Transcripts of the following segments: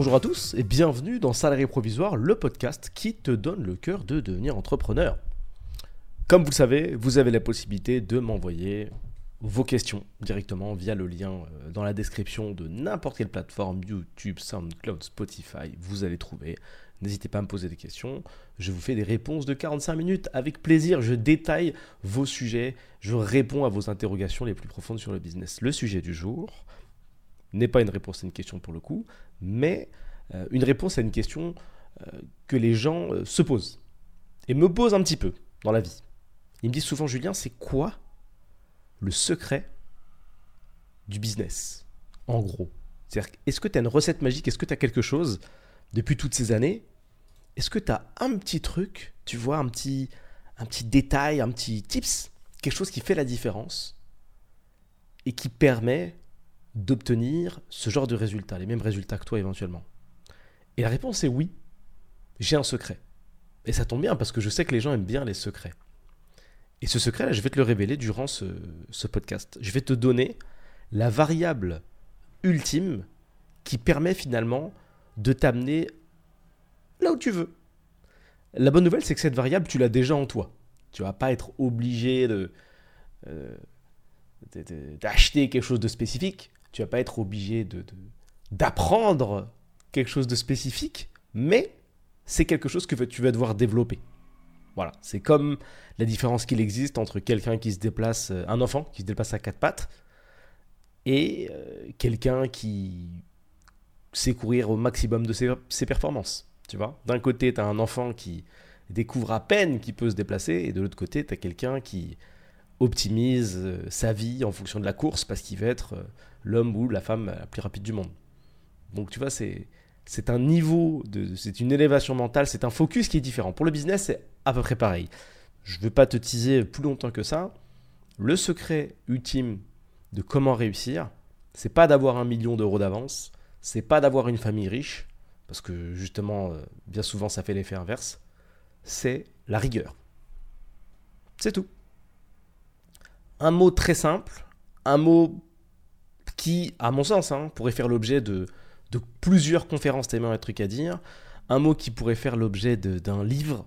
Bonjour à tous et bienvenue dans Salarié Provisoire, le podcast qui te donne le cœur de devenir entrepreneur. Comme vous le savez, vous avez la possibilité de m'envoyer vos questions directement via le lien euh, dans la description de n'importe quelle plateforme, YouTube, SoundCloud, Spotify, vous allez trouver. N'hésitez pas à me poser des questions. Je vous fais des réponses de 45 minutes avec plaisir. Je détaille vos sujets. Je réponds à vos interrogations les plus profondes sur le business. Le sujet du jour n'est pas une réponse à une question pour le coup, mais euh, une réponse à une question euh, que les gens se posent. Et me posent un petit peu dans la vie. Ils me disent souvent, Julien, c'est quoi le secret du business, en gros? C'est-à-dire, est-ce que tu as une recette magique? Est-ce que tu as quelque chose depuis toutes ces années? Est-ce que tu as un petit truc, tu vois, un petit, un petit détail, un petit tips, quelque chose qui fait la différence et qui permet d'obtenir ce genre de résultats, les mêmes résultats que toi éventuellement Et la réponse est oui, j'ai un secret. Et ça tombe bien parce que je sais que les gens aiment bien les secrets. Et ce secret, je vais te le révéler durant ce, podcast. Je vais te donner la variable ultime qui permet finalement de t'amener là où tu veux. La bonne nouvelle, c'est que cette variable, tu l'as déjà en toi. Tu vas pas être obligé de, euh, d'acheter quelque chose de spécifique. Tu vas pas être obligé de, d'apprendre quelque chose de spécifique, mais c'est quelque chose que tu vas devoir développer. Voilà, c'est comme la différence qu'il existe entre quelqu'un qui se déplace, euh, un enfant qui se déplace à quatre pattes, et euh, quelqu'un qui sait courir au maximum de ses, performances. Tu vois? D'un côté, tu as un enfant qui découvre à peine qu'il peut se déplacer, et de l'autre côté, tu as quelqu'un qui optimise euh, sa vie en fonction de la course parce qu'il veut être l'homme ou la femme la plus rapide du monde. Donc tu vois, c'est c'est un niveau, c'est une élévation mentale, c'est un focus qui est différent. Pour le business, c'est à peu près pareil. Je ne veux pas te teaser plus longtemps que ça. Le secret ultime de comment réussir, c'est pas d'avoir un million d'euros d'avance, c'est pas d'avoir une famille riche, parce que justement, euh, bien souvent, ça fait l'effet inverse. C'est la rigueur. C'est tout. Un mot très simple, un mot qui, à mon sens, hein, pourrait faire l'objet de, plusieurs conférences tellement il y a de trucs à dire. Un mot qui pourrait faire l'objet d'un livre,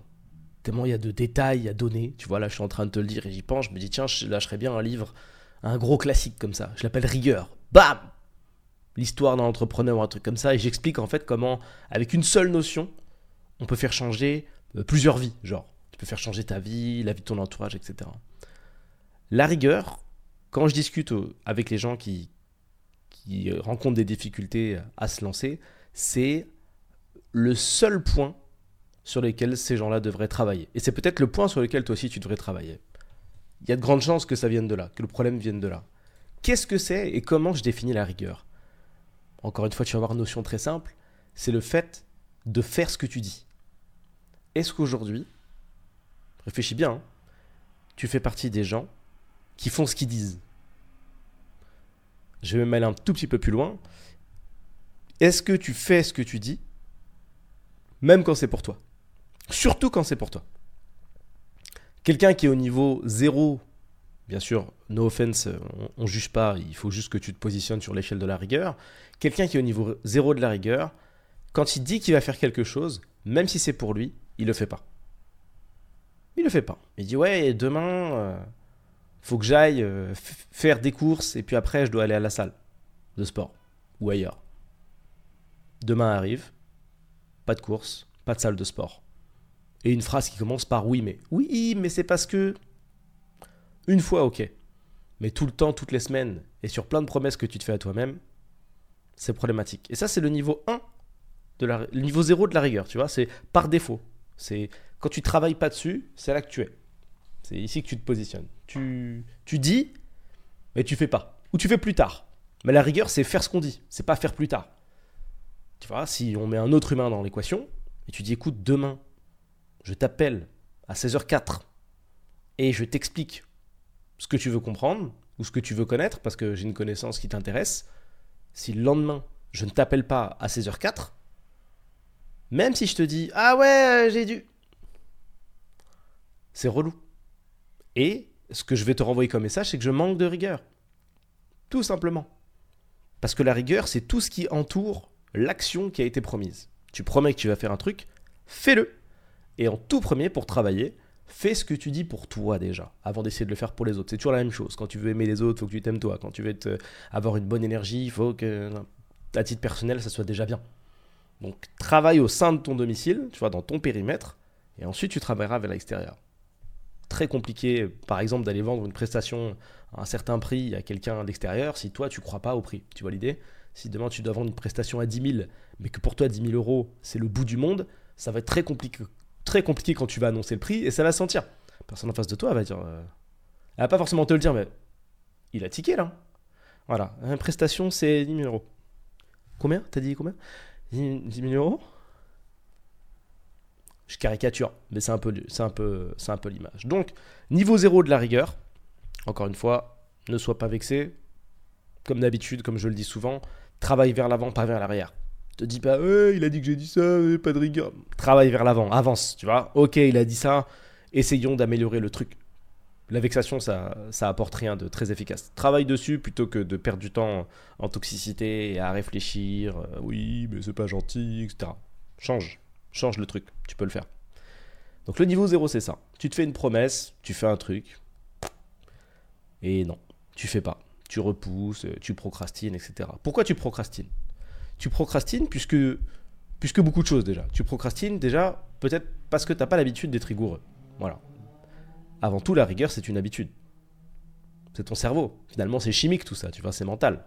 tellement il y a de détails à donner. Tu vois, là, je suis en train de te le dire et j'y pense. Je me dis, tiens, je lâcherais bien un livre, un gros classique comme ça. Je l'appelle Rigueur. Bam L'histoire d'un entrepreneur ou un truc comme ça. Et j'explique en fait comment, avec une seule notion, on peut faire changer euh, plusieurs vies. Genre, tu peux faire changer ta vie, la vie de ton entourage, etc. La rigueur, quand je discute avec les gens qui, rencontrent des difficultés à se lancer, c'est le seul point sur lequel ces gens-là devraient travailler. Et c'est peut-être le point sur lequel toi aussi tu devrais travailler. Il y a de grandes chances que ça vienne de là, que le problème vienne de là. Qu'est-ce que c'est et comment je définis la rigueur? Encore une fois, tu vas avoir une notion très simple, c'est le fait de faire ce que tu dis. Est-ce qu'aujourd'hui, réfléchis bien, hein, tu fais partie des gens qui font ce qu'ils disent je vais aller un tout petit peu plus loin. Est-ce que tu fais ce que tu dis, même quand c'est pour toi? Surtout quand c'est pour toi. Quelqu'un qui est au niveau zéro, bien sûr, no offense, on, ne juge pas, il faut juste que tu te positionnes sur l'échelle de la rigueur. Quelqu'un qui est au niveau zéro de la rigueur, quand il dit qu'il va faire quelque chose, même si c'est pour lui, il le fait pas. Il le fait pas. Il dit ouais, demain, euh, faut que j'aille euh, faire des courses et puis après je dois aller à la salle de sport ou ailleurs. Demain arrive, pas de course, pas de salle de sport. Et une phrase qui commence par oui mais. Oui mais c'est parce que... Une fois ok. Mais tout le temps, toutes les semaines, et sur plein de promesses que tu te fais à toi-même, c'est problématique. Et ça c'est le niveau 1, de la, le niveau 0 de la rigueur, tu vois, c'est par défaut. C'est quand tu travailles pas dessus, c'est là que tu es. C'est ici que tu te positionnes. Tu, tu dis, mais tu fais pas. Ou tu fais plus tard. Mais la rigueur, c'est faire ce qu'on dit. C'est pas faire plus tard. Tu vois, si on met un autre humain dans l'équation, et tu dis, écoute, demain, je t'appelle à 16h04 et je t'explique ce que tu veux comprendre ou ce que tu veux connaître parce que j'ai une connaissance qui t'intéresse. Si le lendemain, je ne t'appelle pas à 16h04, même si je te dis, ah ouais, j'ai dû. C'est relou. Et ce que je vais te renvoyer comme message, c'est que je manque de rigueur. Tout simplement. Parce que la rigueur, c'est tout ce qui entoure l'action qui a été promise. Tu promets que tu vas faire un truc, fais-le. Et en tout premier, pour travailler, fais ce que tu dis pour toi déjà, avant d'essayer de le faire pour les autres. C'est toujours la même chose. Quand tu veux aimer les autres, il faut que tu t'aimes toi. Quand tu veux avoir une bonne énergie, il faut que, à titre personnel, ça soit déjà bien. Donc, travaille au sein de ton domicile, tu vois, dans ton périmètre, et ensuite tu travailleras vers l'extérieur. Très compliqué, par exemple, d'aller vendre une prestation à un certain prix à quelqu'un d'extérieur si toi tu crois pas au prix. Tu vois l'idée? Si demain tu dois vendre une prestation à 10 000, mais que pour toi 10 000 euros c'est le bout du monde, ça va être très compliqué, très compliqué quand tu vas annoncer le prix et ça va se sentir. Personne en face de toi va dire. Euh, elle va pas forcément te le dire, mais il a tiqué là. Voilà, une prestation c'est 10 000 euros. Combien? T'as dit combien? 10 000 euros? Je caricature, mais c'est un peu, c'est un peu, c'est un peu l'image. Donc, niveau zéro de la rigueur, encore une fois, ne sois pas vexé. Comme d'habitude, comme je le dis souvent, travaille vers l'avant, pas vers l'arrière. Te dis pas, il a dit que j'ai dit ça, pas de rigueur. Travaille vers l'avant, avance, tu vois. Ok, il a dit ça, essayons d'améliorer le truc. La vexation, ça, ça apporte rien de très efficace. Travaille dessus plutôt que de perdre du temps en toxicité et à réfléchir. Euh, oui, mais c'est pas gentil, etc. Change, change le truc. Tu peux le faire. Donc le niveau 0, c'est ça. Tu te fais une promesse, tu fais un truc, et non, tu fais pas. Tu repousses, tu procrastines, etc. Pourquoi tu procrastines? Tu procrastines puisque, puisque beaucoup de choses déjà. Tu procrastines déjà peut-être parce que tu n'as pas l'habitude d'être rigoureux. Voilà. Avant tout, la rigueur, c'est une habitude. C'est ton cerveau. Finalement, c'est chimique tout ça, tu vois, c'est mental.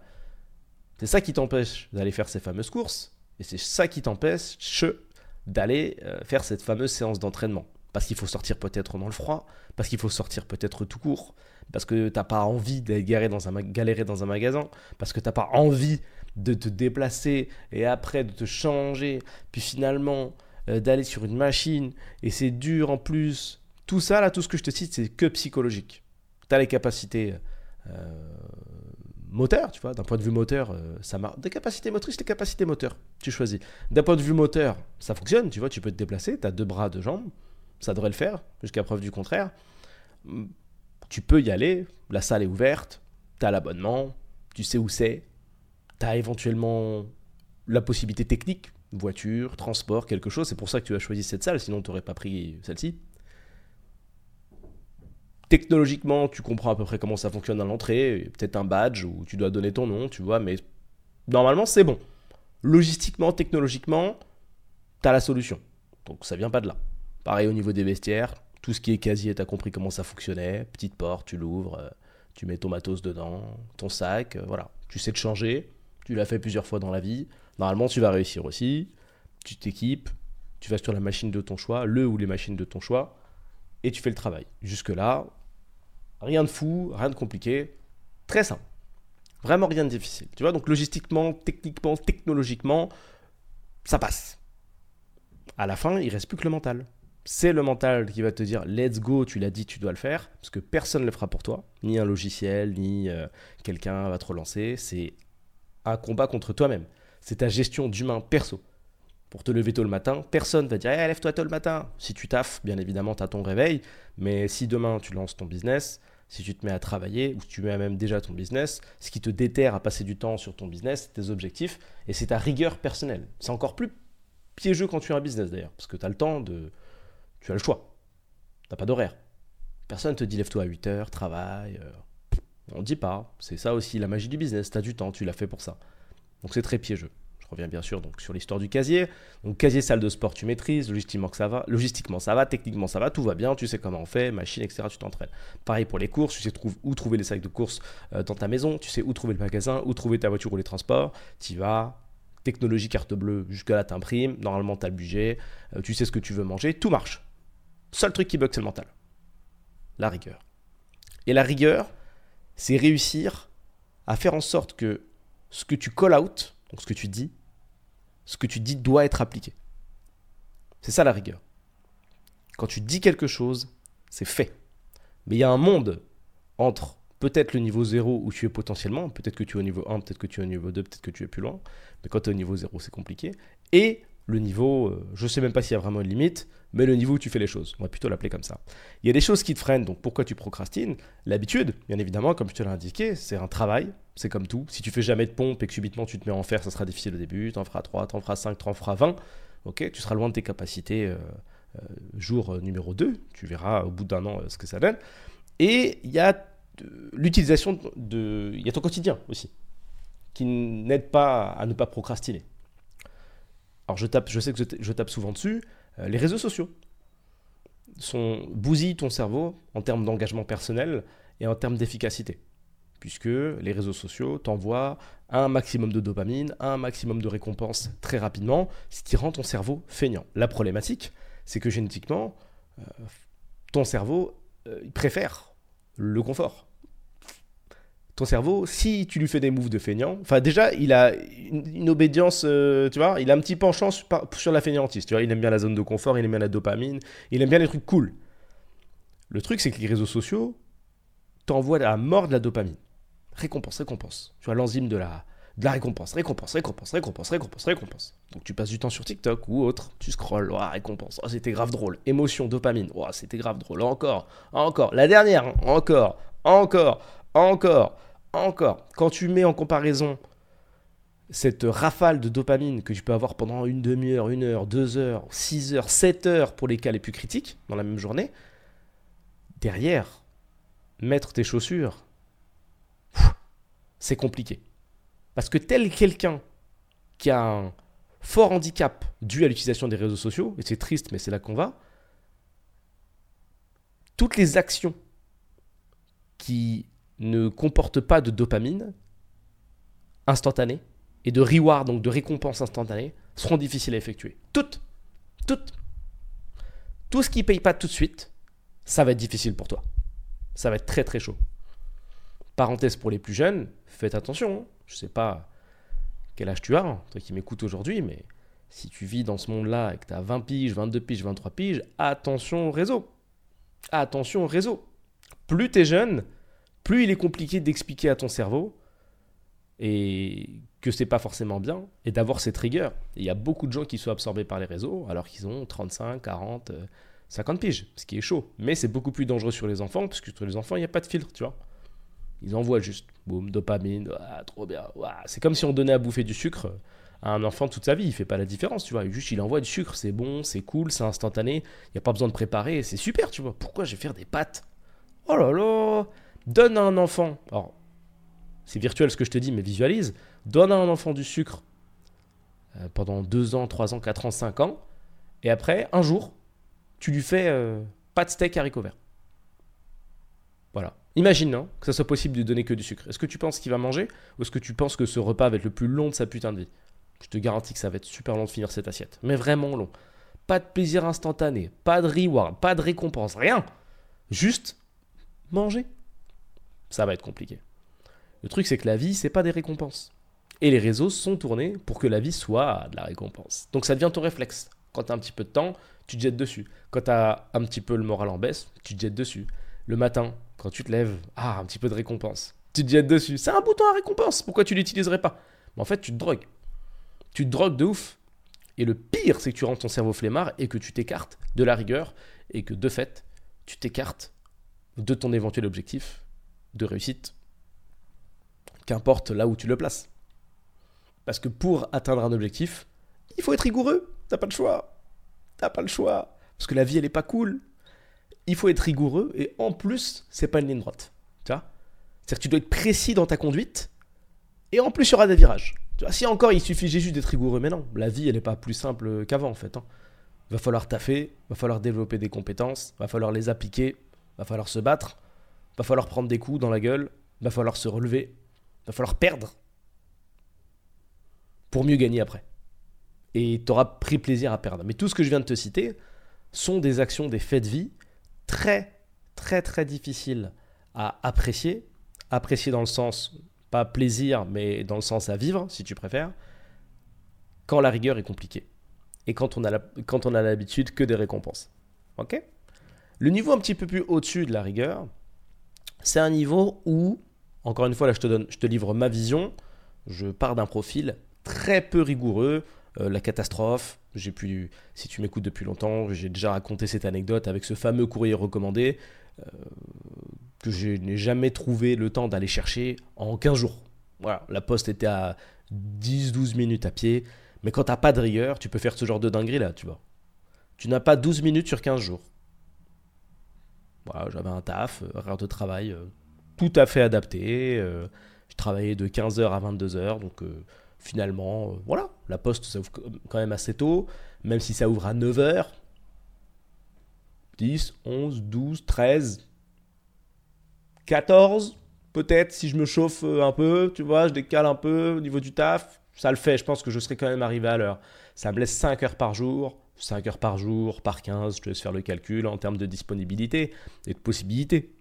C'est ça qui t'empêche d'aller faire ces fameuses courses, et c'est ça qui t'empêche d'aller euh, faire cette fameuse séance d'entraînement. Parce qu'il faut sortir peut-être dans le froid, parce qu'il faut sortir peut-être tout court, parce que t'as pas envie d'aller galérer dans, un, magasin, parce que t'as pas envie de te déplacer et après de te changer, puis finalement euh, d'aller sur une machine, et c'est dur en plus. Tout ça, là, tout ce que je te cite, c'est que psychologique. Tu as les capacités euh, moteurs, tu vois, d'un point de vue moteur, euh, ça marche. Des capacités motrices, des capacités moteurs, tu choisis. D'un point de vue moteur, ça fonctionne, tu vois, tu peux te déplacer, tu as deux bras, deux jambes, ça devrait le faire, jusqu'à preuve du contraire. Tu peux y aller, la salle est ouverte, tu as l'abonnement, tu sais où c'est, tu as éventuellement la possibilité technique, voiture, transport, quelque chose, c'est pour ça que tu as choisi cette salle, sinon tu n'aurais pas pris celle-ci. Technologiquement, tu comprends à peu près comment ça fonctionne à l'entrée, peut-être un badge où tu dois donner ton nom, tu vois, mais normalement c'est bon. Logistiquement, technologiquement, tu as la solution. Donc ça vient pas de là. Pareil au niveau des vestiaires, tout ce qui est casier, tu as compris comment ça fonctionnait. Petite porte, tu l'ouvres, euh, tu mets ton matos dedans, ton sac, euh, voilà. Tu sais te changer, tu l'as fait plusieurs fois dans la vie. Normalement, tu vas réussir aussi. Tu t'équipes, tu vas sur la machine de ton choix, le ou les machines de ton choix, et tu fais le travail. Jusque-là, rien de fou, rien de compliqué, très simple. Vraiment rien de difficile. Tu vois, donc logistiquement, techniquement, technologiquement, ça passe. À la fin, il reste plus que le mental c'est le mental qui va te dire let's go, tu l'as dit, tu dois le faire, parce que personne ne le fera pour toi, ni un logiciel, ni euh, quelqu'un va te relancer. C'est un combat contre toi-même. C'est ta gestion d'humain perso. Pour te lever tôt le matin, personne va dire hey, lève-toi tôt le matin. Si tu taffes, bien évidemment, tu as ton réveil, mais si demain tu lances ton business, si tu te mets à travailler, ou si tu mets même déjà ton business, ce qui te déterre à passer du temps sur ton business, tes objectifs, et c'est ta rigueur personnelle. C'est encore plus piégeux quand tu as un business d'ailleurs, parce que tu as le temps de tu as le choix. Tu n'as pas d'horaire. Personne ne te dit lève-toi à 8 heures, travaille. Euh, on ne dit pas. C'est ça aussi la magie du business. Tu as du temps, tu l'as fait pour ça. Donc c'est très piégeux. Reviens bien sûr donc sur l'histoire du casier. Donc casier salle de sport, tu maîtrises. Logistiquement ça va. Logistiquement ça va. Techniquement ça va. Tout va bien. Tu sais comment on fait. Machine, etc. Tu t'entraînes. Pareil pour les courses. Tu sais où trouver les sacs de courses euh, dans ta maison. Tu sais où trouver le magasin, où trouver ta voiture ou les transports. Tu vas. Technologie carte bleue. Jusque là t'imprimes. Normalement tu as le budget. Euh, tu sais ce que tu veux manger. Tout marche. Seul truc qui bug, c'est le mental. La rigueur. Et la rigueur, c'est réussir à faire en sorte que ce que tu call out, donc ce que tu dis, ce que tu dis doit être appliqué. C'est ça la rigueur. Quand tu dis quelque chose, c'est fait. Mais il y a un monde entre peut-être le niveau 0 où tu es potentiellement, peut-être que tu es au niveau 1, peut-être que tu es au niveau 2, peut-être que tu es plus loin, mais quand tu es au niveau 0, c'est compliqué, et le niveau, euh, je ne sais même pas s'il y a vraiment une limite, mais le niveau où tu fais les choses. On va plutôt l'appeler comme ça. Il y a des choses qui te freinent, donc pourquoi tu procrastines? L'habitude, bien évidemment, comme je te l'ai indiqué, c'est un travail, c'est comme tout. Si tu fais jamais de pompe et que subitement tu te mets en fer, ça sera difficile au début, tu en feras 3, tu en feras 5, tu en feras 20, ok Tu seras loin de tes capacités euh, euh, jour euh, numéro 2, tu verras au bout d'un an ce que ça donne. Et il y a l'utilisation de... Il y a ton quotidien aussi, qui n'aide pas à ne pas procrastiner. Alors je, tape, je sais que je tape souvent dessus, euh, les réseaux sociaux sont, bousillent ton cerveau en termes d'engagement personnel et en termes d'efficacité. Puisque les réseaux sociaux t'envoient un maximum de dopamine, un maximum de récompenses très rapidement, ce qui rend ton cerveau feignant. La problématique, c'est que génétiquement, euh, ton cerveau euh, préfère le confort ton cerveau, si tu lui fais des moves de feignant, enfin déjà, il a une, obédience, euh, tu vois, il a un petit penchant sur, la feignantise, tu vois, il aime bien la zone de confort, il aime bien la dopamine, il aime bien les trucs cool. Le truc, c'est que les réseaux sociaux t'envoient à mort de la dopamine. Récompense, récompense. Tu vois, l'enzyme de la, de la récompense, récompense, récompense, récompense, récompense, récompense. Donc tu passes du temps sur TikTok ou autre, tu scrolles, oh, récompense, oh, c'était grave drôle. Émotion, dopamine, oh, c'était grave drôle. Encore, encore, la dernière, encore, encore, encore encore, quand tu mets en comparaison cette rafale de dopamine que tu peux avoir pendant une demi-heure, une heure, deux heures, six heures, sept heures pour les cas les plus critiques dans la même journée, derrière, mettre tes chaussures, c'est compliqué. Parce que tel quelqu'un qui a un fort handicap dû à l'utilisation des réseaux sociaux, et c'est triste, mais c'est là qu'on va, toutes les actions qui ne comporte pas de dopamine instantanée et de reward, donc de récompense instantanée, seront difficiles à effectuer. Toutes. Toutes. Tout ce qui ne paye pas tout de suite, ça va être difficile pour toi. Ça va être très très chaud. Parenthèse pour les plus jeunes, faites attention. Hein. Je ne sais pas quel âge tu as, hein, toi qui m'écoutes aujourd'hui, mais si tu vis dans ce monde-là et que tu as 20 piges, 22 piges, 23 piges, attention au réseau. Attention au réseau. Plus tu es jeune, plus il est compliqué d'expliquer à ton cerveau et que c'est pas forcément bien et d'avoir ces triggers. Il y a beaucoup de gens qui sont absorbés par les réseaux alors qu'ils ont 35, 40, 50 piges, ce qui est chaud. Mais c'est beaucoup plus dangereux sur les enfants parce que sur les enfants, il n'y a pas de filtre, tu vois. Ils envoient juste, boum, dopamine, ah, trop bien. C'est comme si on donnait à bouffer du sucre à un enfant toute sa vie. Il fait pas la différence, tu vois. Juste, il envoie du sucre, c'est bon, c'est cool, c'est instantané. Il n'y a pas besoin de préparer, c'est super, tu vois. Pourquoi je vais faire des pâtes? Oh là là Donne à un enfant, alors c'est virtuel ce que je te dis, mais visualise, donne à un enfant du sucre euh, pendant 2 ans, 3 ans, 4 ans, 5 ans, et après, un jour, tu lui fais euh, pas de steak haricots verts. Voilà. Imagine hein, que ça soit possible de donner que du sucre. Est-ce que tu penses qu'il va manger ou est-ce que tu penses que ce repas va être le plus long de sa putain de vie? Je te garantis que ça va être super long de finir cette assiette. Mais vraiment long. Pas de plaisir instantané, pas de reward, pas de récompense, rien. Juste manger ça va être compliqué. Le truc, c'est que la vie, c'est pas des récompenses. Et les réseaux sont tournés pour que la vie soit de la récompense. Donc ça devient ton réflexe. Quand tu un petit peu de temps, tu te jettes dessus. Quand tu un petit peu le moral en baisse, tu te jettes dessus. Le matin, quand tu te lèves, ah, un petit peu de récompense. Tu te jettes dessus. C'est un bouton à récompense. Pourquoi tu l'utiliserais pas? Mais en fait, tu te drogues. Tu te drogues de ouf. Et le pire, c'est que tu rends ton cerveau flemmard et que tu t'écartes de la rigueur et que de fait, tu t'écartes de ton éventuel objectif de réussite, qu'importe là où tu le places. Parce que pour atteindre un objectif, il faut être rigoureux. T'as pas le choix. T'as pas le choix. Parce que la vie, elle est pas cool. Il faut être rigoureux et en plus, c'est pas une ligne droite. Tu vois? C'est-à-dire que tu dois être précis dans ta conduite et en plus, il y aura des virages. Tu vois, si encore il suffit juste d'être rigoureux, mais non, la vie, elle n'est pas plus simple qu'avant en fait. Hein. Va falloir taffer, va falloir développer des compétences, va falloir les appliquer, va falloir se battre va falloir prendre des coups dans la gueule, va falloir se relever, va falloir perdre pour mieux gagner après. Et tu auras pris plaisir à perdre. Mais tout ce que je viens de te citer sont des actions, des faits de vie très, très, très difficiles à apprécier. Apprécier dans le sens, pas plaisir, mais dans le sens à vivre, si tu préfères, quand la rigueur est compliquée. Et quand on a l'habitude que des récompenses. Ok? Le niveau un petit peu plus au-dessus de la rigueur, c'est un niveau où, encore une fois, là je te, livre ma vision, je pars d'un profil très peu rigoureux, euh, la catastrophe. J'ai pu, si tu m'écoutes depuis longtemps, j'ai déjà raconté cette anecdote avec ce fameux courrier recommandé euh, que je n'ai jamais trouvé le temps d'aller chercher en 15 jours. Voilà, la poste était à 10-12 minutes à pied. Mais quand t'as pas de rigueur, tu peux faire ce genre de dinguerie là, tu vois. Tu n'as pas 12 minutes sur 15 jours. Voilà, j'avais un taf, euh, horaire de travail euh, tout à fait adapté. euh, je travaillais de 15h à 22h, donc finalement, voilà, la poste ça ouvre quand même assez tôt, même si ça ouvre à 9h. 10, 11, 12, 13, 14, peut-être si je me chauffe un peu, tu vois, je décale un peu au niveau du taf, ça le fait, je pense que je serai quand même arrivé à l'heure. Ça me laisse 5 heures par jour, 5 heures par jour, par 15, je te laisse faire le calcul en termes de disponibilité et de possibilités.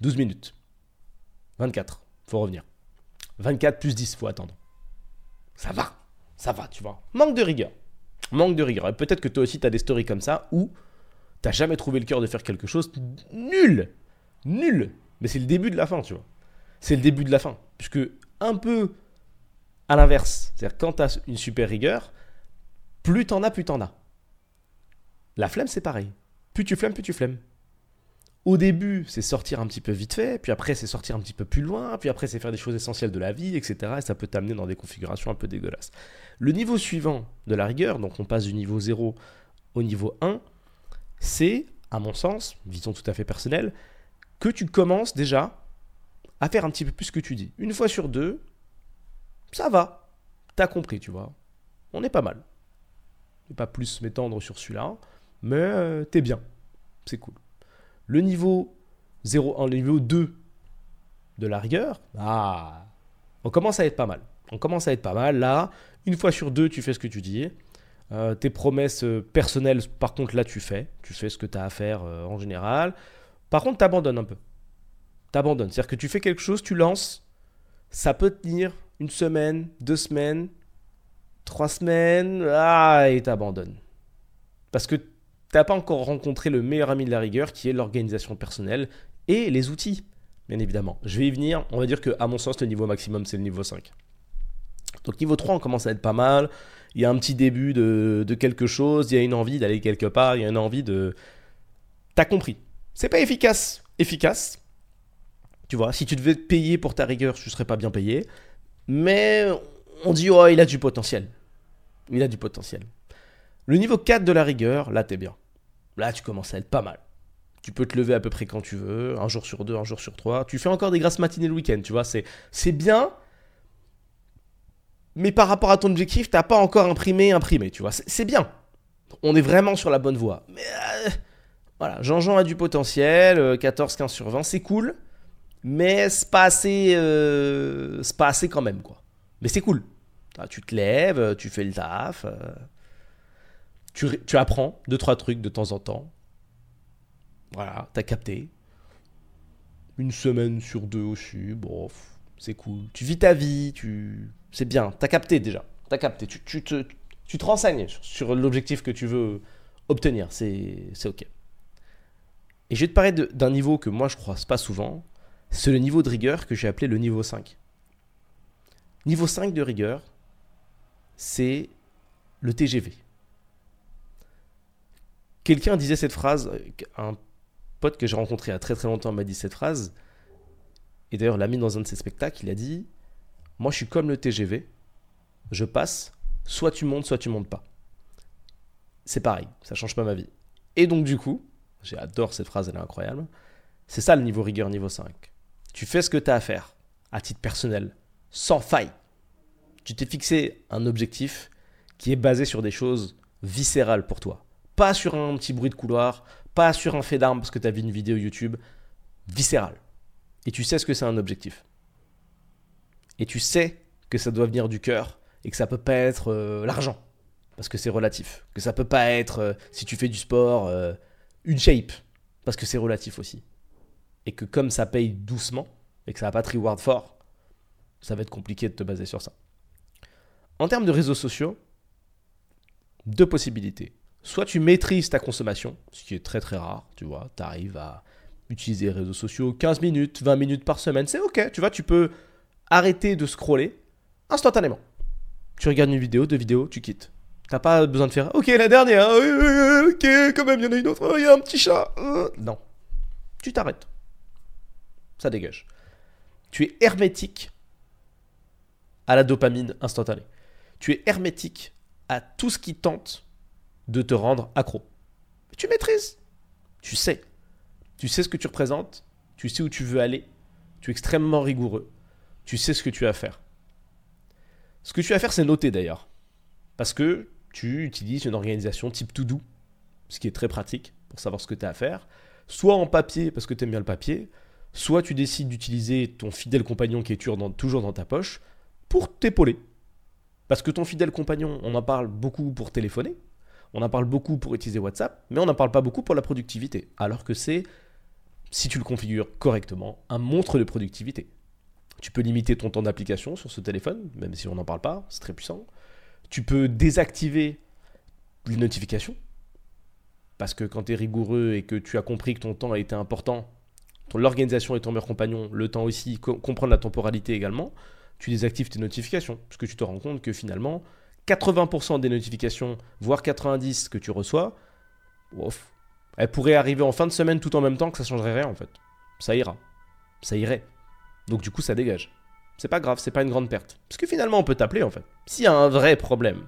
12 minutes. 24, faut revenir. 24 plus 10, faut attendre. Ça va, ça va, tu vois. Manque de rigueur. Manque de rigueur. Et peut-être que toi aussi, tu as des stories comme ça où t'as jamais trouvé le cœur de faire quelque chose. Nul Nul Mais c'est le début de la fin, tu vois. C'est le début de la fin. Puisque un peu à l'inverse, c'est-à-dire quand tu as une super rigueur, plus t'en as, plus t'en as. La flemme, c'est pareil. Plus tu flemmes, plus tu flemmes. Au début, c'est sortir un petit peu vite fait, puis après, c'est sortir un petit peu plus loin, puis après, c'est faire des choses essentielles de la vie, etc. Et ça peut t'amener dans des configurations un peu dégueulasses. Le niveau suivant de la rigueur, donc on passe du niveau 0 au niveau 1, c'est, à mon sens, vision tout à fait personnelle, que tu commences déjà à faire un petit peu plus que tu dis. Une fois sur deux, ça va. T'as compris, tu vois. On est pas mal. Pas plus m'étendre sur celui-là, mais euh, t'es bien. C'est cool. Le niveau 0, le niveau 2 de la rigueur, ah, on commence à être pas mal. On commence à être pas mal. Là, une fois sur deux, tu fais ce que tu dis. Euh, tes promesses euh, personnelles, par contre, là, tu fais. Tu fais ce que tu as à faire en général. Par contre, t'abandonnes un peu. T'abandonnes. C'est-à-dire que tu fais quelque chose, tu lances. Ça peut tenir une semaine, deux semaines, trois semaines. Ah, et t'abandonnes. Parce que t'as pas encore rencontré le meilleur ami de la rigueur qui est l'organisation personnelle et les outils, bien évidemment. Je vais y venir. On va dire que, à mon sens, le niveau maximum, c'est le niveau 5. Donc, niveau 3, on commence à être pas mal. Il y a un petit début de, de quelque chose. Il y a une envie d'aller quelque part. Il y a une envie de. T'as compris. C'est pas efficace. Efficace. Tu vois, si tu devais te payer pour ta rigueur, tu serais pas bien payé. Mais on dit, oh, il a du potentiel. Il a du potentiel. Le niveau 4 de la rigueur, là, t'es bien. Là, tu commences à être pas mal. Tu peux te lever à peu près quand tu veux, un jour sur deux, un jour sur trois. Tu fais encore des grasses matinées le week-end, tu vois. C'est, bien, mais par rapport à ton objectif, t'as pas encore imprimé, imprimé, tu vois. C'est, bien. On est vraiment sur la bonne voie. Mais euh, voilà, Jean-Jean a du potentiel, euh, 14, 15 sur 20, c'est cool. Mais c'est pas assez, euh, c'est pas assez quand même, quoi. Mais c'est cool. Ah, Tu te lèves, tu fais le taf. euh, tu, apprends deux, trois trucs de temps en temps. Voilà, t'as capté. Une semaine sur deux aussi, bon, c'est cool. Tu vis ta vie, tu... c'est bien. T'as capté déjà. T'as capté. Tu, tu te, tu te renseignes sur, l'objectif que tu veux obtenir. C'est ok. Et je vais te parler d'un niveau que moi je croise pas souvent. C'est le niveau de rigueur que j'ai appelé le niveau 5. Niveau 5 de rigueur, c'est le TGV. Quelqu'un disait cette phrase, euh, un pote que j'ai rencontré il très très longtemps m'a dit cette phrase, et d'ailleurs l'a mis dans un de ses spectacles, il a dit, moi je suis comme le TGV, je passe, soit tu montes, soit tu montes pas. C'est pareil, ça change pas ma vie. Et donc du coup, j'adore cette phrase, elle est incroyable, c'est ça le niveau rigueur niveau 5. Tu fais ce que tu as à faire, à titre personnel, sans faille. Tu t'es fixé un objectif qui est basé sur des choses viscérales pour toi. Pas sur un petit bruit de couloir, pas sur un fait d'arme parce que tu as vu une vidéo YouTube. Viscéral. Et tu sais ce que c'est un objectif. Et tu sais que ça doit venir du cœur et que ça peut pas être euh, l'argent parce que c'est relatif. Que ça peut pas être, euh, si tu fais du sport, euh, une shape parce que c'est relatif aussi. Et que comme ça paye doucement et que ça va pas te reward fort, ça va être compliqué de te baser sur ça. En termes de réseaux sociaux, deux possibilités. Soit tu maîtrises ta consommation, ce qui est très très rare, tu vois, tu arrives à utiliser les réseaux sociaux 15 minutes, 20 minutes par semaine, c'est ok, tu vois, tu peux arrêter de scroller instantanément. Tu regardes une vidéo, deux vidéos, tu quittes. T'as pas besoin de faire Ok, la dernière, ok, quand même, il y en a une autre, il y a un petit chat. Euh. Non. Tu t'arrêtes. Ça dégage. Tu es hermétique à la dopamine instantanée. Tu es hermétique à tout ce qui tente de te rendre accro. Tu maîtrises. Tu sais. Tu sais ce que tu représentes. Tu sais où tu veux aller. Tu es extrêmement rigoureux. Tu sais ce que tu as à faire. Ce que tu as à faire, c'est noter d'ailleurs. Parce que tu utilises une organisation type to do, ce qui est très pratique pour savoir ce que tu as à faire. Soit en papier, parce que tu aimes bien le papier. Soit tu décides d'utiliser ton fidèle compagnon qui est toujours dans ta poche pour t'épauler. Parce que ton fidèle compagnon, on en parle beaucoup pour téléphoner, on en parle beaucoup pour utiliser WhatsApp, mais on n'en parle pas beaucoup pour la productivité. Alors que c'est, si tu le configures correctement, un montre de productivité. Tu peux limiter ton temps d'application sur ce téléphone, même si on n'en parle pas, c'est très puissant. Tu peux désactiver les notifications. Parce que quand tu es rigoureux et que tu as compris que ton temps a été important, l'organisation est ton meilleur compagnon, le temps aussi, comprendre la temporalité également, tu désactives tes notifications. Parce que tu te rends compte que finalement, 80% des notifications, voire 90% que tu reçois, ouf, elles pourraient arriver en fin de semaine tout en même temps que ça changerait rien en fait. Ça ira. Ça irait. Donc du coup, ça dégage. C'est pas grave, c'est pas une grande perte. Parce que finalement, on peut t'appeler en fait. S'il y a un vrai problème,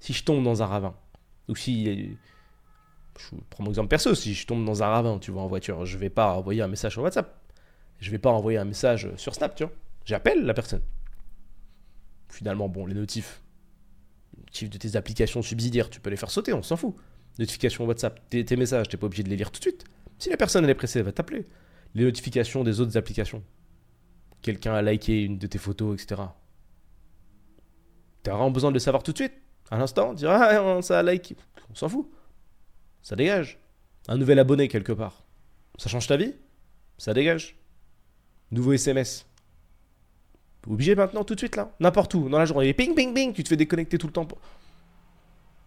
si je tombe dans un ravin, ou si. Je prends mon exemple perso, si je tombe dans un ravin, tu vois, en voiture, je vais pas envoyer un message sur WhatsApp. Je vais pas envoyer un message sur Snap, tu vois. J'appelle la personne. Finalement, bon, les notifs, notifs de tes applications subsidiaires, tu peux les faire sauter, on s'en fout. Notifications WhatsApp, tes, tes messages, t'es pas obligé de les lire tout de suite. Si la personne est pressée, elle va t'appeler. Les notifications des autres applications. Quelqu'un a liké une de tes photos, etc. T'as vraiment besoin de le savoir tout de suite. À l'instant, dire ah ça a like. On s'en fout. Ça dégage. Un nouvel abonné quelque part. Ça change ta vie Ça dégage. Nouveau SMS. Obligé maintenant, tout de suite, là. N'importe où, dans la journée. Ping, ping, ping, tu te fais déconnecter tout le temps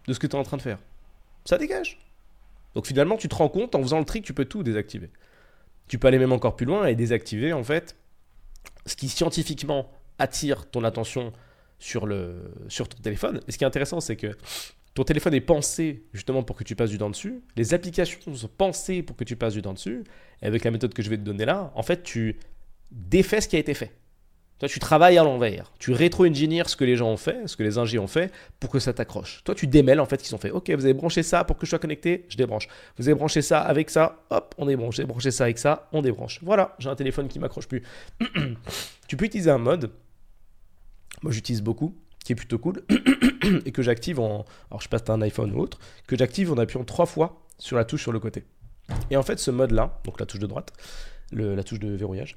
de ce que tu es en train de faire. Ça dégage. Donc finalement, tu te rends compte, en faisant le trick, tu peux tout désactiver. Tu peux aller même encore plus loin et désactiver, en fait, ce qui scientifiquement attire ton attention sur, le, sur ton téléphone. Et ce qui est intéressant, c'est que ton téléphone est pensé justement pour que tu passes du temps dessus. Les applications sont pensées pour que tu passes du temps dessus. Et avec la méthode que je vais te donner là, en fait, tu défais ce qui a été fait. Toi, tu travailles à l'envers. Tu rétro-engineers ce que les gens ont fait, ce que les ingés ont fait, pour que ça t'accroche. Toi, tu démêles en fait qu'ils ont fait. Ok, vous avez branché ça pour que je sois connecté, je débranche. Vous avez branché ça avec ça, hop, on débranche. Vous avez branché ça avec ça, on débranche. Voilà, j'ai un téléphone qui m'accroche plus. tu peux utiliser un mode. Moi, j'utilise beaucoup, qui est plutôt cool, et que j'active en. Alors, je passe un iPhone ou autre, que j'active en appuyant trois fois sur la touche sur le côté. Et en fait, ce mode-là, donc la touche de droite, la touche de verrouillage,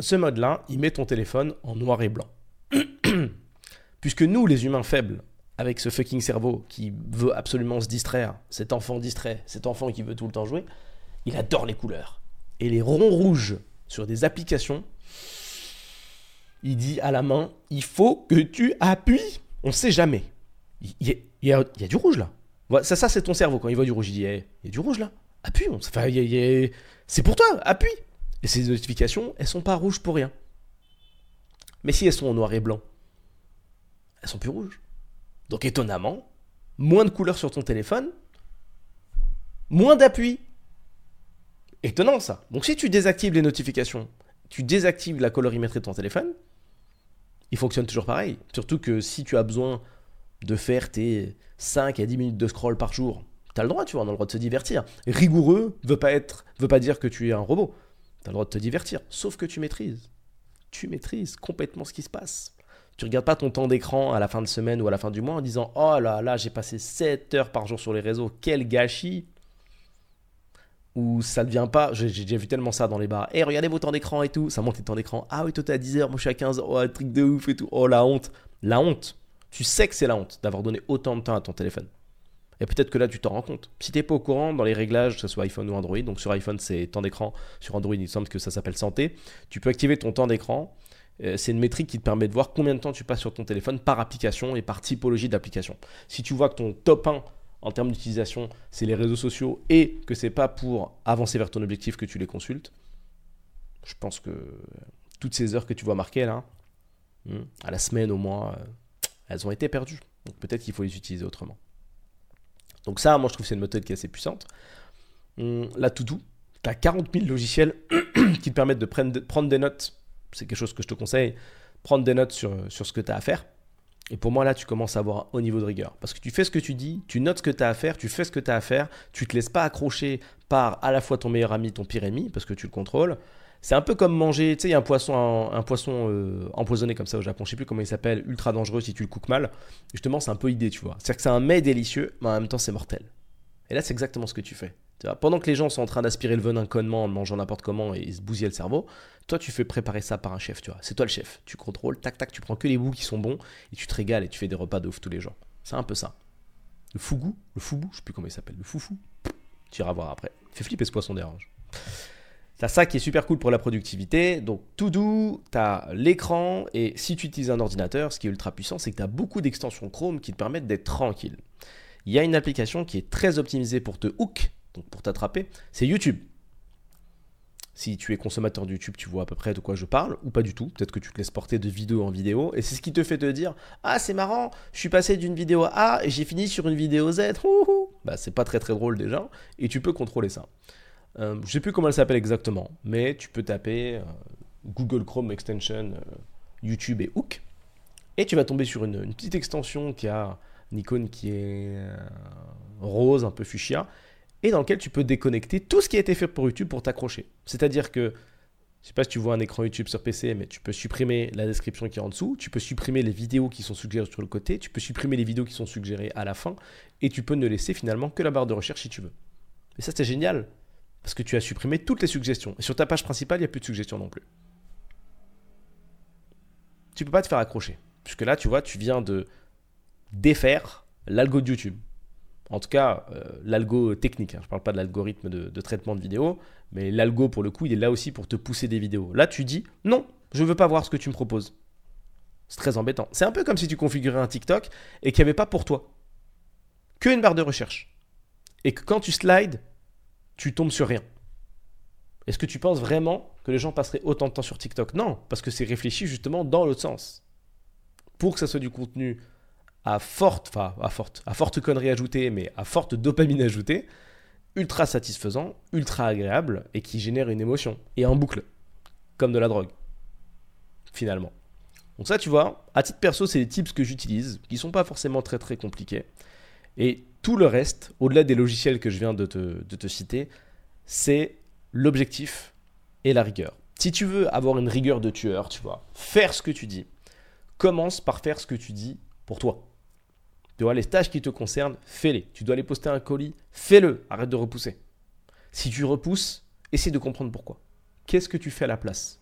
ce mode-là, il met ton téléphone en noir et blanc. Puisque nous, les humains faibles, avec ce fucking cerveau qui veut absolument se distraire, cet enfant distrait, cet enfant qui veut tout le temps jouer, il adore les couleurs. Et les ronds rouges sur des applications, il dit à la main, il faut que tu appuies. On sait jamais. Il y, a, du rouge là. Ça, c'est ton cerveau. Quand il voit du rouge, il dit, il y a du rouge là. Appuie. c'est pour toi. Appuie. Et ces notifications, elles sont pas rouges pour rien. Mais si elles sont en noir et blanc, elles sont plus rouges. Donc étonnamment, moins de couleurs sur ton téléphone, moins d'appui. Étonnant ça. Donc si tu désactives les notifications, tu désactives la colorimétrie de ton téléphone, il fonctionne toujours pareil. Surtout que si tu as besoin de faire tes 5 à 10 minutes de scroll par jour, tu as le droit, tu vois, on a le droit de se divertir. Rigoureux veut pas veut pas dire que tu es un robot. Tu as le droit de te divertir, sauf que tu maîtrises. Tu maîtrises complètement ce qui se passe. Tu regardes pas ton temps d'écran à la fin de semaine ou à la fin du mois en disant Oh là là, j'ai passé 7 heures par jour sur les réseaux, quel gâchis Ou ça ne vient pas, j'ai déjà vu tellement ça dans les bars. Et regardez vos temps d'écran et tout, ça monte les temps d'écran. Ah oui, toi t'es à 10 heures, moi je suis à 15 heures, oh, truc de ouf et tout. Oh la honte. La honte. Tu sais que c'est la honte d'avoir donné autant de temps à ton téléphone. Et peut-être que là, tu t'en rends compte. Si tu n'es pas au courant, dans les réglages, que ce soit iPhone ou Android, donc sur iPhone, c'est temps d'écran, sur Android, il semble que ça s'appelle santé, tu peux activer ton temps d'écran. Euh, c'est une métrique qui te permet de voir combien de temps tu passes sur ton téléphone par application et par typologie d'application. Si tu vois que ton top 1 en termes d'utilisation, c'est les réseaux sociaux et que c'est pas pour avancer vers ton objectif que tu les consultes, je pense que toutes ces heures que tu vois marquées là, hmm, à la semaine, au mois, euh, elles ont été perdues. Donc peut-être qu'il faut les utiliser autrement. Donc ça, moi je trouve c'est une méthode qui est assez puissante. Hum, la To-Do, tu as 40 000 logiciels qui te permettent de prendre des notes. C'est quelque chose que je te conseille. Prendre des notes sur, sur ce que tu as à faire. Et pour moi, là, tu commences à avoir un haut niveau de rigueur. Parce que tu fais ce que tu dis, tu notes ce que tu as à faire, tu fais ce que tu as à faire, tu te laisses pas accrocher par à la fois ton meilleur ami, ton pire ennemi, parce que tu le contrôles. C'est un peu comme manger, tu sais, il y a un poisson, un, poisson euh, empoisonné comme ça au Japon, je sais plus comment il s'appelle, ultra dangereux si tu le cookes mal. Justement, c'est un peu idée, tu vois. C'est-à-dire que c'est un mets délicieux, mais en même temps, c'est mortel. Et là, c'est exactement ce que tu fais. Pendant que les gens sont en train d'aspirer le venin connement en mangeant n'importe comment et se bousiller le cerveau, toi, tu fais préparer ça par un chef, tu vois. C'est toi le chef. Tu contrôles, tac, tac, tu prends que les bouts qui sont bons et tu te régales et tu fais des repas de ouf tous les jours. C'est un peu ça. Le fougou, le fougou, je sais plus comment il s'appelle, le foufou. Tu iras voir après. Fais flipper ce poisson dérange. T'as ça qui est super cool pour la productivité. Donc, tout doux, tu as l'écran. Et si tu utilises un ordinateur, ce qui est ultra puissant, c'est que tu as beaucoup d'extensions Chrome qui te permettent d'être tranquille. Il y a une application qui est très optimisée pour te hook, donc pour t'attraper, c'est YouTube. Si tu es consommateur de YouTube, tu vois à peu près de quoi je parle, ou pas du tout. Peut-être que tu te laisses porter de vidéo en vidéo. Et c'est ce qui te fait te dire Ah, c'est marrant, je suis passé d'une vidéo A et j'ai fini sur une vidéo Z. Bah, c'est pas très très drôle déjà. Et tu peux contrôler ça. Euh, je ne sais plus comment elle s'appelle exactement, mais tu peux taper euh, Google Chrome Extension, euh, YouTube et Hook. Et tu vas tomber sur une, petite extension qui a une icône qui est rose, un peu fuchsia, et dans lequel tu peux déconnecter tout ce qui a été fait pour YouTube pour t'accrocher. C'est-à-dire que, je sais pas si tu vois un écran YouTube sur PC, mais tu peux supprimer la description qui est en dessous, tu peux supprimer les vidéos qui sont suggérées sur le côté, tu peux supprimer les vidéos qui sont suggérées à la fin, et tu peux ne laisser finalement que la barre de recherche si tu veux. Et ça, c'est génial. Parce que tu as supprimé toutes les suggestions. Et sur ta page principale, il n'y a plus de suggestions non plus. Tu peux pas te faire accrocher. Puisque là, tu vois, tu viens de défaire l'algo de YouTube. En tout cas, euh, l'algo technique. Hein. Je ne parle pas de l'algorithme de, traitement de vidéo, mais l'algo, pour le coup, il est là aussi pour te pousser des vidéos. Là, tu dis non, je ne veux pas voir ce que tu me proposes. C'est très embêtant. C'est un peu comme si tu configurais un TikTok et qu'il n'y avait pas pour toi que une barre de recherche. Et que quand tu slides, tu tombes sur rien. Est-ce que tu penses vraiment que les gens passeraient autant de temps sur TikTok? Non, parce que c'est réfléchi justement dans l'autre sens. Pour que ça soit du contenu à forte, enfin à forte, à forte connerie ajoutée, mais à forte dopamine ajoutée, ultra satisfaisant, ultra agréable et qui génère une émotion et en boucle, comme de la drogue, finalement. Donc ça, tu vois, à titre perso, c'est les tips que j'utilise, qui sont pas forcément très très compliqués. Et tout le reste, au-delà des logiciels que je viens de te, citer, c'est l'objectif et la rigueur. Si tu veux avoir une rigueur de tueur, tu vois, faire ce que tu dis, commence par faire ce que tu dis pour toi. Tu les tâches qui te concernent, fais-les. Tu dois aller poster un colis, fais-le. Arrête de repousser. Si tu repousses, essaye de comprendre pourquoi. Qu'est-ce que tu fais à la place?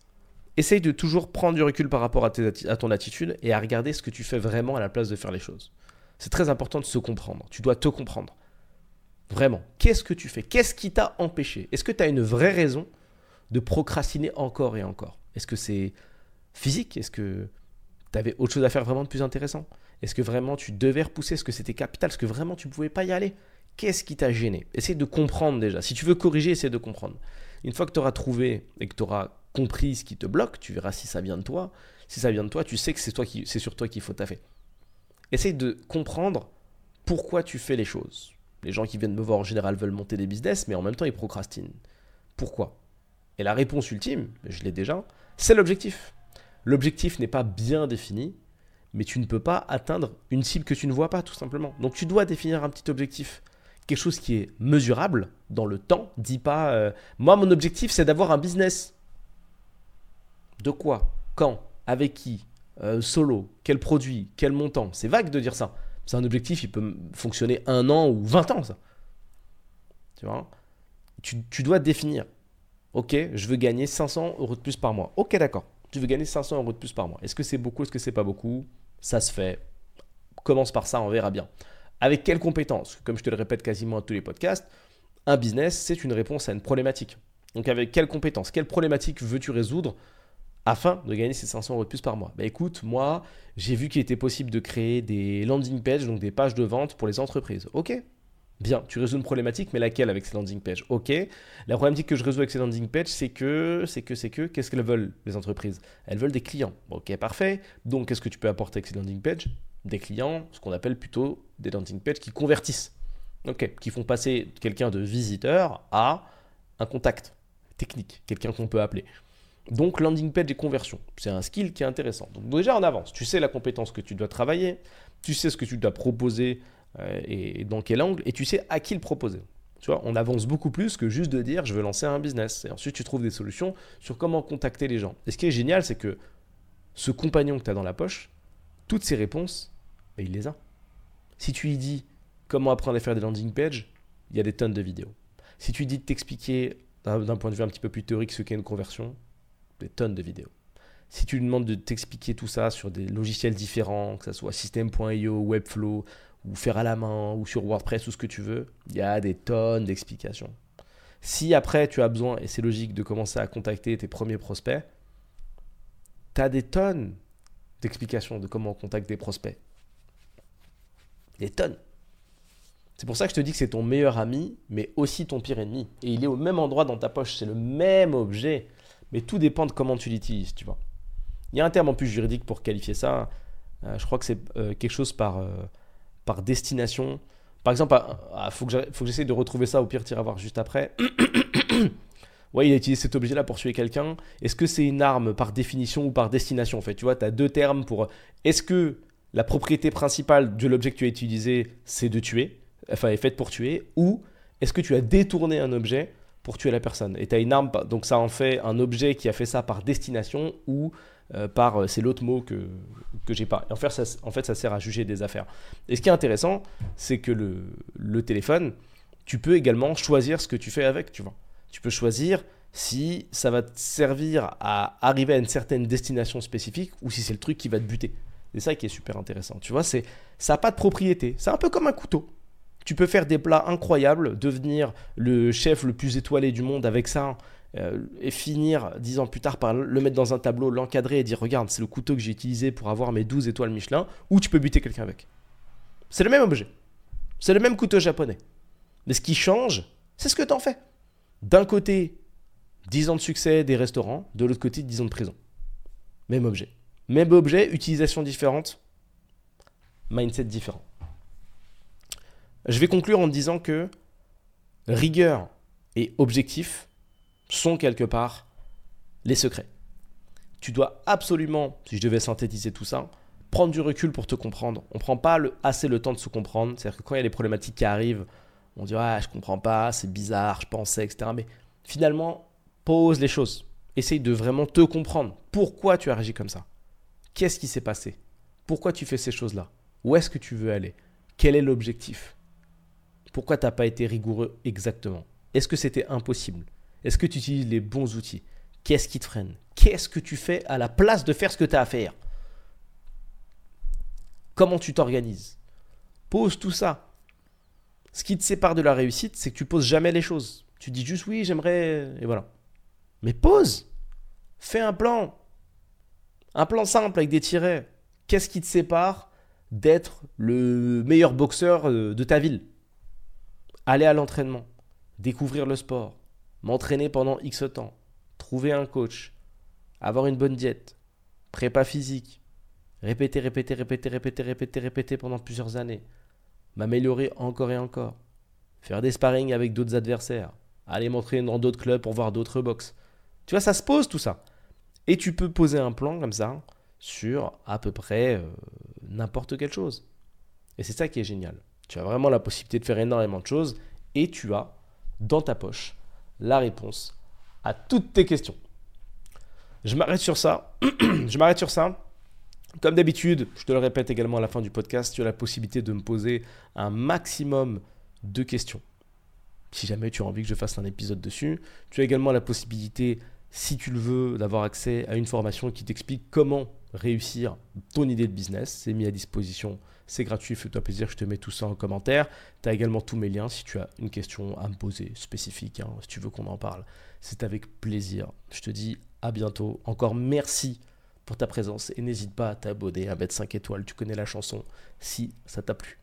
Essaye de toujours prendre du recul par rapport à ton attitude et à regarder ce que tu fais vraiment à la place de faire les choses. C'est très important de se comprendre. Tu dois te comprendre. Vraiment. Qu'est-ce que tu fais? Qu'est-ce qui t'a empêché? Est-ce que tu as une vraie raison de procrastiner encore et encore? Est-ce que c'est physique? Est-ce que tu avais autre chose à faire vraiment de plus intéressant? Est-ce que vraiment tu devais repousser? Est-ce que c'était capital? Est-ce que vraiment tu ne pouvais pas y aller? Qu'est-ce qui t'a gêné? Essaye de comprendre déjà. Si tu veux corriger, essaye de comprendre. Une fois que tu auras trouvé et que tu auras compris ce qui te bloque, tu verras si ça vient de toi. Si ça vient de toi, tu sais que c'est sur toi qu'il faut taffer. Essaye de comprendre pourquoi tu fais les choses. Les gens qui viennent me voir en général veulent monter des business, mais en même temps ils procrastinent. Pourquoi? Et la réponse ultime, je l'ai déjà, c'est l'objectif. L'objectif n'est pas bien défini, mais tu ne peux pas atteindre une cible que tu ne vois pas, tout simplement. Donc tu dois définir un petit objectif. Quelque chose qui est mesurable dans le temps. Dis pas, euh, moi mon objectif c'est d'avoir un business. De quoi? Quand? Avec qui? Euh, solo, quel produit, quel montant. C'est vague de dire ça. C'est un objectif, il peut fonctionner un an ou 20 ans, ça. Tu vois? Tu, tu, dois définir. Ok, je veux gagner 500 euros de plus par mois. Ok, d'accord. Tu veux gagner 500 euros de plus par mois. Est-ce que c'est beaucoup Est-ce que c'est pas beaucoup? Ça se fait. Commence par ça, on verra bien. Avec quelles compétences? Comme je te le répète quasiment à tous les podcasts, un business, c'est une réponse à une problématique. Donc avec quelles compétences? Quelle problématique veux-tu résoudre afin de gagner ces 500 euros de plus par mois. Bah écoute, moi, j'ai vu qu'il était possible de créer des landing pages, donc des pages de vente pour les entreprises. Ok, Bien, tu résous une problématique, mais laquelle avec ces landing pages? Ok. La problématique que je résous avec ces landing pages, c'est que, c'est que, c'est que, qu'est-ce qu'elles veulent, les entreprises? Elles veulent des clients. Ok, parfait. Donc, qu'est-ce que tu peux apporter avec ces landing pages? Des clients, ce qu'on appelle plutôt des landing pages qui convertissent. Ok, qui font passer quelqu'un de visiteur à un contact technique, quelqu'un qu'on peut appeler. Donc, landing page et conversion, c'est un skill qui est intéressant. Donc, déjà en avance, tu sais la compétence que tu dois travailler, tu sais ce que tu dois proposer euh, et dans quel angle, et tu sais à qui le proposer. Tu vois, on avance beaucoup plus que juste de dire je veux lancer un business. Et ensuite, tu trouves des solutions sur comment contacter les gens. Et ce qui est génial, c'est que ce compagnon que tu as dans la poche, toutes ces réponses, ben, il les a. Si tu lui dis comment apprendre à faire des landing pages, il y a des tonnes de vidéos. Si tu lui dis de t'expliquer d'un point de vue un petit peu plus théorique ce qu'est une conversion, des tonnes de vidéos. Si tu demandes de t'expliquer tout ça sur des logiciels différents, que ce soit System.io, Webflow, ou faire à la main, ou sur WordPress, ou ce que tu veux, il y a des tonnes d'explications. Si après tu as besoin, et c'est logique, de commencer à contacter tes premiers prospects, tu as des tonnes d'explications de comment on contacte des prospects. Des tonnes. C'est pour ça que je te dis que c'est ton meilleur ami, mais aussi ton pire ennemi. Et il est au même endroit dans ta poche, c'est le même objet, mais tout dépend de comment tu l'utilises, tu vois. Il y a un terme en plus juridique pour qualifier ça. Euh, je crois que c'est euh, quelque chose par, euh, par destination. Par exemple, il ah, ah, faut que j'essaie de retrouver ça, au pire, à voir juste après. ouais, il a utilisé cet objet-là pour tuer quelqu'un. Est-ce que c'est une arme par définition ou par destination En fait, tu vois, tu as deux termes pour. Est-ce que la propriété principale de l'objet que tu as utilisé, c'est de tuer, enfin, est faite pour tuer, ou est-ce que tu as détourné un objet pour tuer la personne Et tu as une arme, donc ça en fait un objet qui a fait ça par destination ou euh, par. Euh, c'est l'autre mot que, que j'ai pas. en fait, ça, en fait, ça sert à juger des affaires. Et ce qui est intéressant, c'est que le, le téléphone, tu peux également choisir ce que tu fais avec, tu vois. Tu peux choisir si ça va te servir à arriver à une certaine destination spécifique ou si c'est le truc qui va te buter. C'est ça qui est super intéressant. Tu vois, c'est ça n'a pas de propriété. C'est un peu comme un couteau. Tu peux faire des plats incroyables, devenir le chef le plus étoilé du monde avec ça, euh, et finir dix ans plus tard par le mettre dans un tableau, l'encadrer et dire regarde, c'est le couteau que j'ai utilisé pour avoir mes 12 étoiles Michelin, ou tu peux buter quelqu'un avec. C'est le même objet. C'est le même couteau japonais. Mais ce qui change, c'est ce que tu en fais. D'un côté, 10 ans de succès des restaurants, de l'autre côté, 10 ans de prison. Même objet. Même objet, utilisation différente, mindset différent. Je vais conclure en disant que rigueur et objectif sont quelque part les secrets. Tu dois absolument, si je devais synthétiser tout ça, prendre du recul pour te comprendre. On ne prend pas assez le temps de se comprendre. C'est-à-dire que quand il y a des problématiques qui arrivent, on dit ah, je comprends pas, c'est bizarre, je pensais, etc. Mais finalement, pose les choses. Essaye de vraiment te comprendre. Pourquoi tu as réagi comme ça? Qu'est-ce qui s'est passé? Pourquoi tu fais ces choses-là? Où est-ce que tu veux aller? Quel est l'objectif? Pourquoi tu n'as pas été rigoureux exactement? Est-ce que c'était impossible? Est-ce que tu utilises les bons outils? Qu'est-ce qui te freine? Qu'est-ce que tu fais à la place de faire ce que tu as à faire? Comment tu t'organises? Pose tout ça. Ce qui te sépare de la réussite, c'est que tu poses jamais les choses. Tu dis juste oui, j'aimerais, et voilà. Mais pose Fais un plan. Un plan simple avec des tirets. Qu'est-ce qui te sépare d'être le meilleur boxeur euh, de ta ville? Aller à l'entraînement, découvrir le sport, m'entraîner pendant X temps, trouver un coach, avoir une bonne diète, prépa physique, répéter, répéter, répéter, répéter, répéter, répéter pendant plusieurs années, m'améliorer encore et encore, faire des sparring avec d'autres adversaires, aller m'entraîner dans d'autres clubs pour voir d'autres box. Tu vois, ça se pose tout ça. Et tu peux poser un plan comme ça sur à peu près euh, n'importe quelle chose. Et c'est ça qui est génial. Tu as vraiment la possibilité de faire énormément de choses et tu as dans ta poche la réponse à toutes tes questions. Je m'arrête sur ça. je m'arrête sur ça. Comme d'habitude, je te le répète également à la fin du podcast, tu as la possibilité de me poser un maximum de questions. Si jamais tu as envie que je fasse un épisode dessus, tu as également la possibilité, si tu le veux, d'avoir accès à une formation qui t'explique comment réussir ton idée de business. C'est mis à disposition c'est gratuit, fais-toi plaisir, je te mets tout ça en commentaire. Tu as également tous mes liens si tu as une question à me poser spécifique, hein, si tu veux qu'on en parle. C'est avec plaisir. Je te dis à bientôt. Encore merci pour ta présence et n'hésite pas à t'abonner, à mettre 5 étoiles. Tu connais la chanson si ça t'a plu.